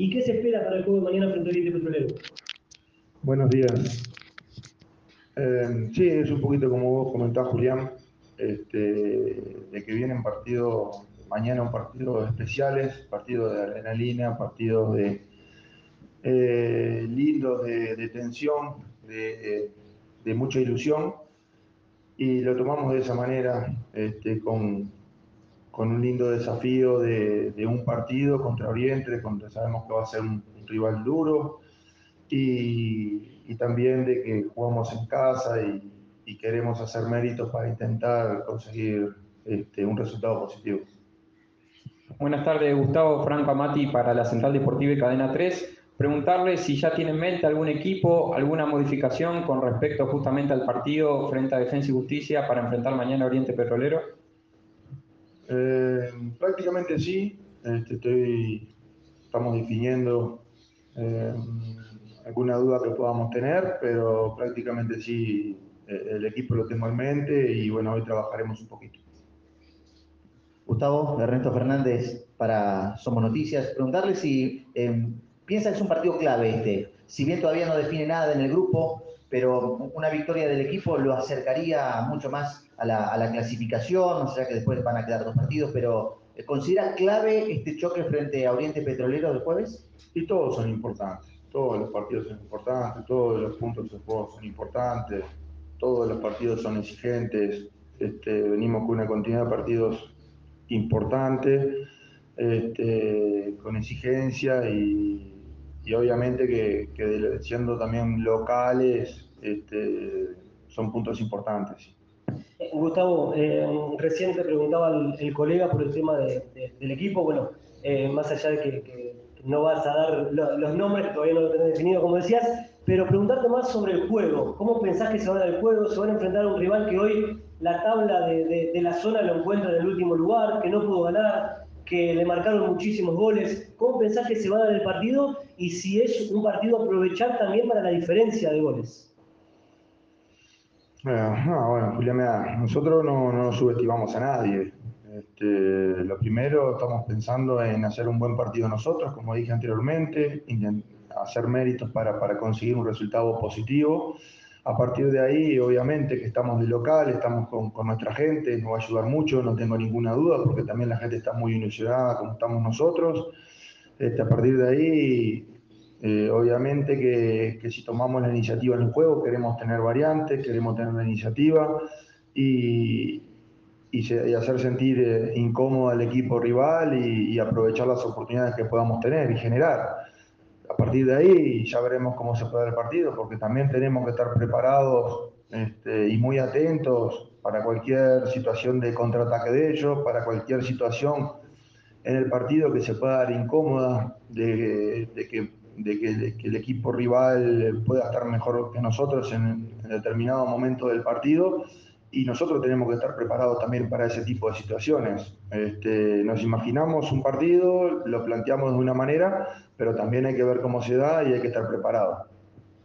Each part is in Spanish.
¿Y qué se espera para el juego de mañana frente al Oriente Petrolero? Buenos días. Eh, sí, es un poquito como vos comentás, Julián, este, de que vienen partidos, mañana un partido especiales, partidos de adrenalina, partidos de eh, lindos de, tensión, de, mucha ilusión, y lo tomamos de esa manera, este, con, con un lindo desafío de, un partido contra Oriente, contra, sabemos que va a ser un, rival duro, y, también de que jugamos en casa y, queremos hacer méritos para intentar conseguir este, un resultado positivo. Buenas tardes, Gustavo Franco Amati para la Central Deportiva y Cadena 3. Preguntarle si ya tiene en mente algún equipo, alguna modificación con respecto justamente al partido frente a Defensa y Justicia para enfrentar mañana Oriente Petrolero. Eh, prácticamente sí. Este, estoy, estamos definiendo eh, alguna duda que podamos tener, pero prácticamente sí, eh, el equipo lo tengo en mente y bueno, hoy trabajaremos un poquito. Gustavo, Ernesto Fernández para Somos Noticias. Preguntarle si piensa que es un partido clave este. Si bien todavía no define nada en el grupo, pero una victoria del equipo lo acercaría mucho más a la, clasificación, no sé que después van a quedar dos partidos, pero ¿considera clave este choque frente a Oriente Petrolero del jueves? Y todos son importantes, todos los partidos son importantes, todos los puntos de juego son importantes, todos los partidos son exigentes, este, venimos con una continuidad de partidos importantes, este, con exigencia y, obviamente que, siendo también locales este, son puntos importantes. Gustavo, eh, recién te preguntaba el, colega por el tema del equipo. Bueno, eh, más allá de que, no vas a dar los nombres, todavía no lo tenés definido, como decías, pero preguntarte más sobre el juego. ¿Cómo pensás que se van al juego? ¿Se van a enfrentar a un rival que hoy la tabla de, la zona lo encuentra en el último lugar, que no pudo ganar, que le marcaron muchísimos goles? ¿Cómo pensás que se va a dar el partido? Y si es un partido aprovechar también para la diferencia de goles. No, bueno, Julián, nosotros no, no, subestimamos a nadie. Este, lo primero, estamos pensando en hacer un buen partido nosotros, como dije anteriormente, hacer méritos para, para conseguir un resultado positivo. A partir de ahí, obviamente que estamos de local, estamos con, con, nuestra gente, nos va a ayudar mucho, no tengo ninguna duda, porque también la gente está muy ilusionada como estamos nosotros. Este, a partir de ahí, eh, obviamente que, si tomamos la iniciativa en el juego queremos tener variantes, queremos tener la iniciativa y, hacer sentir eh, incómodo al equipo rival y, aprovechar las oportunidades que podamos tener y generar. Partir de ahí ya veremos cómo se puede el partido, porque también tenemos que estar preparados este, y muy atentos para cualquier situación de contraataque de ellos, para cualquier situación en el partido que se pueda dar incómoda, de que de que, el equipo rival pueda estar mejor que nosotros en, determinado momento del partido y nosotros tenemos que estar preparados también para ese tipo de situaciones. Este, nos imaginamos un partido, lo planteamos de una manera, pero también hay que ver cómo se da y hay que estar preparado.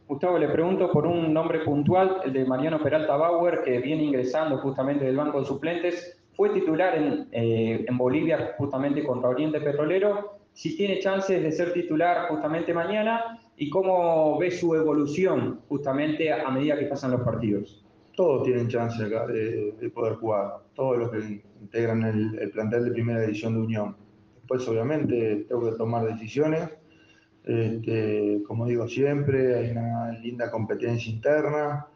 Gustavo, le pregunto por un nombre puntual, el de Mariano Peralta Bauer, que viene ingresando justamente del banco de suplentes. Fue titular en, eh, en Bolivia justamente contra Oriente Petrolero si tiene chances de ser titular justamente mañana y cómo ve su evolución justamente a medida que pasan los partidos. Todos tienen chance acá de, poder jugar, todos los que integran el, plantel de primera edición de Unión. Después, obviamente, tengo que tomar decisiones. Este, como digo siempre, hay una linda competencia interna,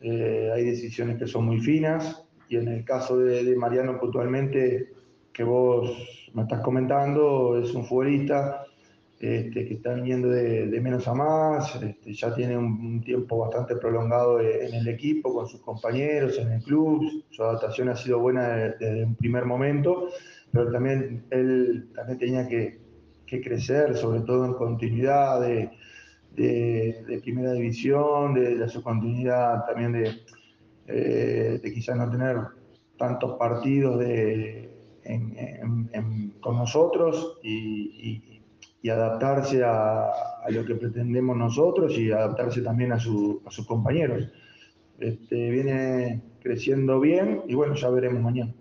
eh, hay decisiones que son muy finas y en el caso de Mariano puntualmente, que vos me estás comentando, es un futbolista este, que está viniendo de, menos a más, este, ya tiene un, tiempo bastante prolongado en el equipo, con sus compañeros, en el club, su adaptación ha sido buena desde, un primer momento, pero también él también tenía que, crecer, sobre todo en continuidad de, primera división, de, su continuidad también de, eh, de quizás no tener tantos partidos de con nosotros y, adaptarse a, lo que pretendemos nosotros y adaptarse también a, sus compañeros. Este, viene creciendo bien y bueno, ya veremos mañana.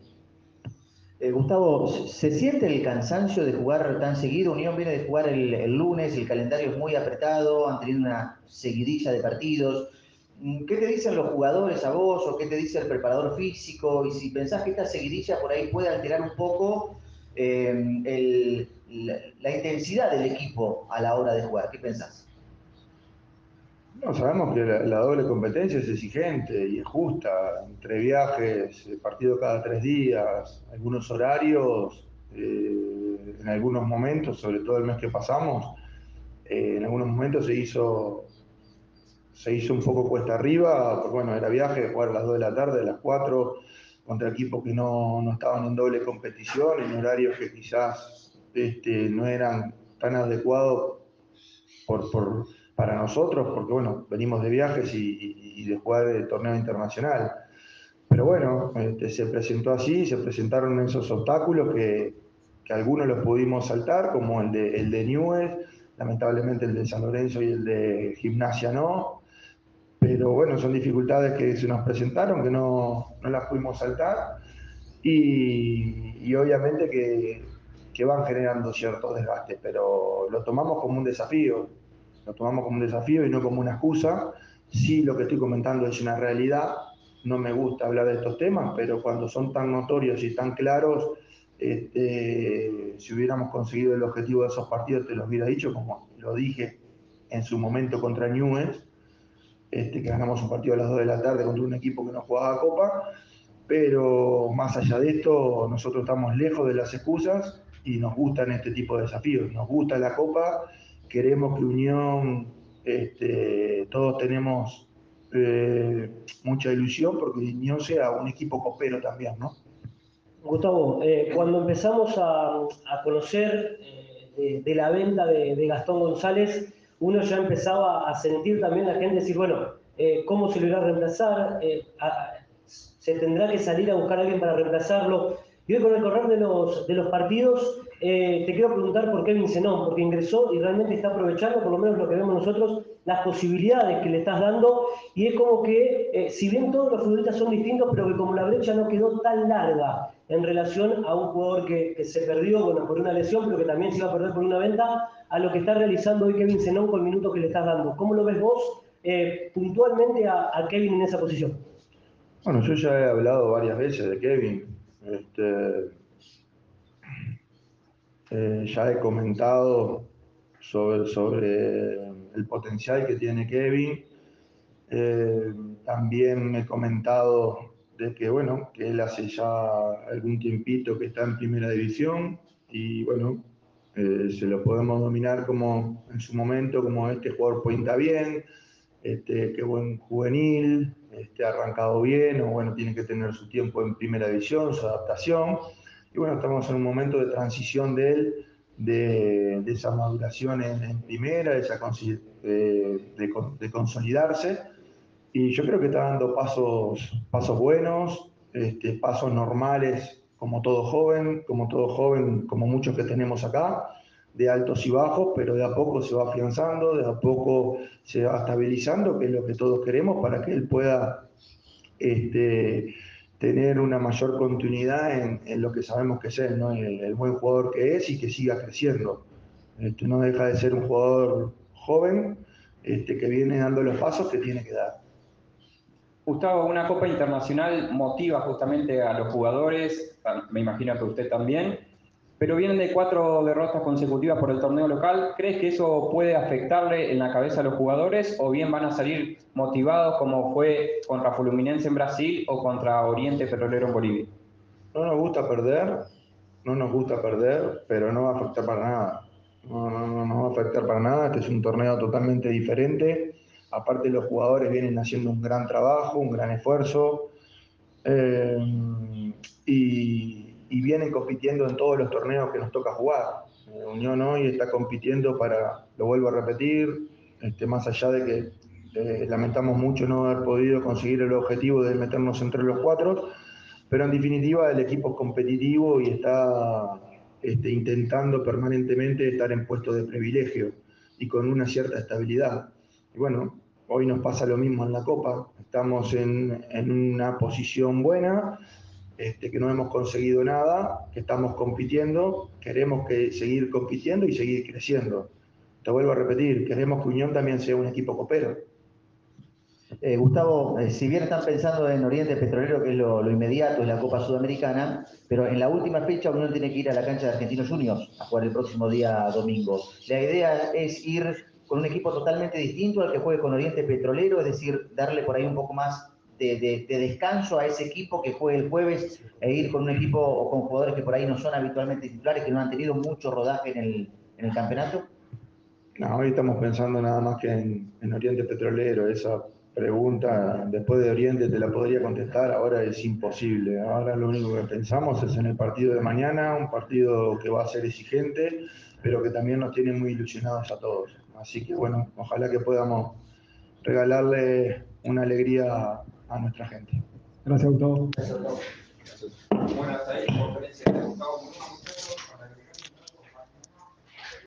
Eh, Gustavo, ¿se siente el cansancio de jugar tan seguido? Unión viene de jugar el, lunes, el calendario es muy apretado, han tenido una seguidilla de partidos. Mm, ¿Qué te dicen los jugadores a vos o qué te dice el preparador físico? Y si pensás que esta seguidilla por ahí puede alterar un poco eh, la, intensidad del equipo a la hora de jugar, ¿qué pensás? No, sabemos que la, doble competencia es exigente y es justa, entre viajes, eh, partido cada tres días, algunos horarios, eh, en algunos momentos, sobre todo el mes que pasamos, eh, en algunos momentos se hizo, se hizo un poco cuesta arriba, porque bueno, era viaje, jugar a las 2 de la tarde, a las 4, contra equipos que no, no estaban en doble competición, en horarios que quizás este, no eran tan adecuados por, por para nosotros, porque bueno, venimos de viajes y, de jugar el torneo internacional. Pero bueno, este, se presentó así, se presentaron esos obstáculos que, que, algunos los pudimos saltar, como el de, el de Newell, lamentablemente el de San Lorenzo y el de Gimnasia no. Pero bueno, son dificultades que se nos presentaron, que no, no las pudimos saltar. Y, y obviamente que, que van generando cierto desgaste, pero lo tomamos como un desafío lo tomamos como un desafío y no como una excusa. Sí, lo que estoy comentando es una realidad. No me gusta hablar de estos temas, pero cuando son tan notorios y tan claros, este, si hubiéramos conseguido el objetivo de esos partidos, te lo hubiera dicho, como lo dije en su momento contra Newell's, este, que ganamos un partido a las 2 de la tarde contra un equipo que no jugaba Copa, pero más allá de esto, nosotros estamos lejos de las excusas y nos gustan este tipo de desafíos. Nos gusta la Copa queremos que Unión, este, todos tenemos eh, mucha ilusión porque Unión sea un equipo copero también, ¿no? Gustavo, eh, cuando empezamos a, conocer eh, de, la venta de, Gastón González, uno ya empezaba a sentir también la gente decir, bueno, ¿cómo se lo irá a reemplazar? ¿Se tendrá que salir a buscar a alguien para reemplazarlo? Y hoy con el correr de los, de los partidos eh, quiero preguntar por Kevin Zenón, porque ingresó y realmente está aprovechando, por lo menos lo que vemos nosotros, las posibilidades que le estás dando. Y es como que, eh, si bien todos los futbolistas son distintos, pero que como la brecha no quedó tan larga en relación a un jugador que, se perdió por una lesión, pero que también se iba a perder por una venta, a lo que está realizando hoy Kevin Zenón con el minuto que le estás dando. ¿Cómo lo ves vos eh, puntualmente a, a, Kevin en esa posición? Bueno, yo ya he hablado varias veces de Kevin. Este eh, ya he comentado sobre, sobre el potencial que tiene Kevin. Eh, también he comentado de que, bueno, que él hace ya algún tiempito que está en primera división y, bueno, eh, se lo podemos dominar como en su momento, como este jugador cuenta bien, este, qué buen juvenil, este, arrancado bien, o bueno, tiene que tener su tiempo en primera división, su adaptación. Y bueno, estamos en un momento de transición de él, de, esa maduración en, primera, de, de, consolidarse. Y yo creo que está dando pasos, pasos buenos, este, pasos normales, como todo joven, como todo joven, como muchos que tenemos acá, de altos y bajos, pero de a poco se va afianzando, de a poco se va estabilizando, que es lo que todos queremos para que él pueda este, tener una mayor continuidad en, lo que sabemos que es él, ¿no? el, buen jugador que es y que siga creciendo. Este, no deja de ser un jugador joven este, que viene dando los pasos que tiene que dar. Gustavo, una Copa Internacional motiva justamente a los jugadores, me imagino que usted también, pero vienen de cuatro derrotas consecutivas por el torneo local. ¿Crees que eso puede afectarle en la cabeza a los jugadores o bien van a salir motivados como fue contra Fluminense en Brasil o contra Oriente Petrolero en Bolivia? No nos gusta perder, no nos gusta perder, pero no va a afectar para nada. No, no, no, va a afectar para nada. Este es un torneo totalmente diferente. Aparte los jugadores vienen haciendo un gran trabajo, un gran esfuerzo. Eh, y y vienen compitiendo en todos los torneos que nos toca jugar. Eh, Unión hoy está compitiendo para, lo vuelvo a repetir, este, más allá de que eh, lamentamos mucho no haber podido conseguir el objetivo de meternos entre los cuatro, pero en definitiva el equipo es competitivo y está este, intentando permanentemente estar en puestos de privilegio y con una cierta estabilidad. Y bueno, hoy nos pasa lo mismo en la Copa, estamos en, en una posición buena, este, que no hemos conseguido nada, que estamos compitiendo, queremos que seguir compitiendo y seguir creciendo. Te vuelvo a repetir, queremos que Unión también sea un equipo copero. Eh, Gustavo, eh, si bien están pensando en Oriente Petrolero, que es lo, lo, inmediato, es la Copa Sudamericana, pero en la última fecha Unión tiene que ir a la cancha de Argentinos Juniors a jugar el próximo día domingo. La idea es ir con un equipo totalmente distinto al que juegue con Oriente Petrolero, es decir, darle por ahí un poco más de, de, de, descanso a ese equipo que juegue el jueves e ir con un equipo o con jugadores que por ahí no son habitualmente titulares, que no han tenido mucho rodaje en el, en el campeonato? No, hoy estamos pensando nada más que en Oriente Petrolero. Esa pregunta después de Oriente te la podría contestar, ahora es imposible. Ahora lo único que pensamos es en el partido de mañana, un partido que va a ser exigente, pero que también nos tiene muy ilusionados a todos. Así que bueno, ojalá que podamos regalarle una alegría a nuestra gente. Gracias, Gustavo. Gustavo Muñoz.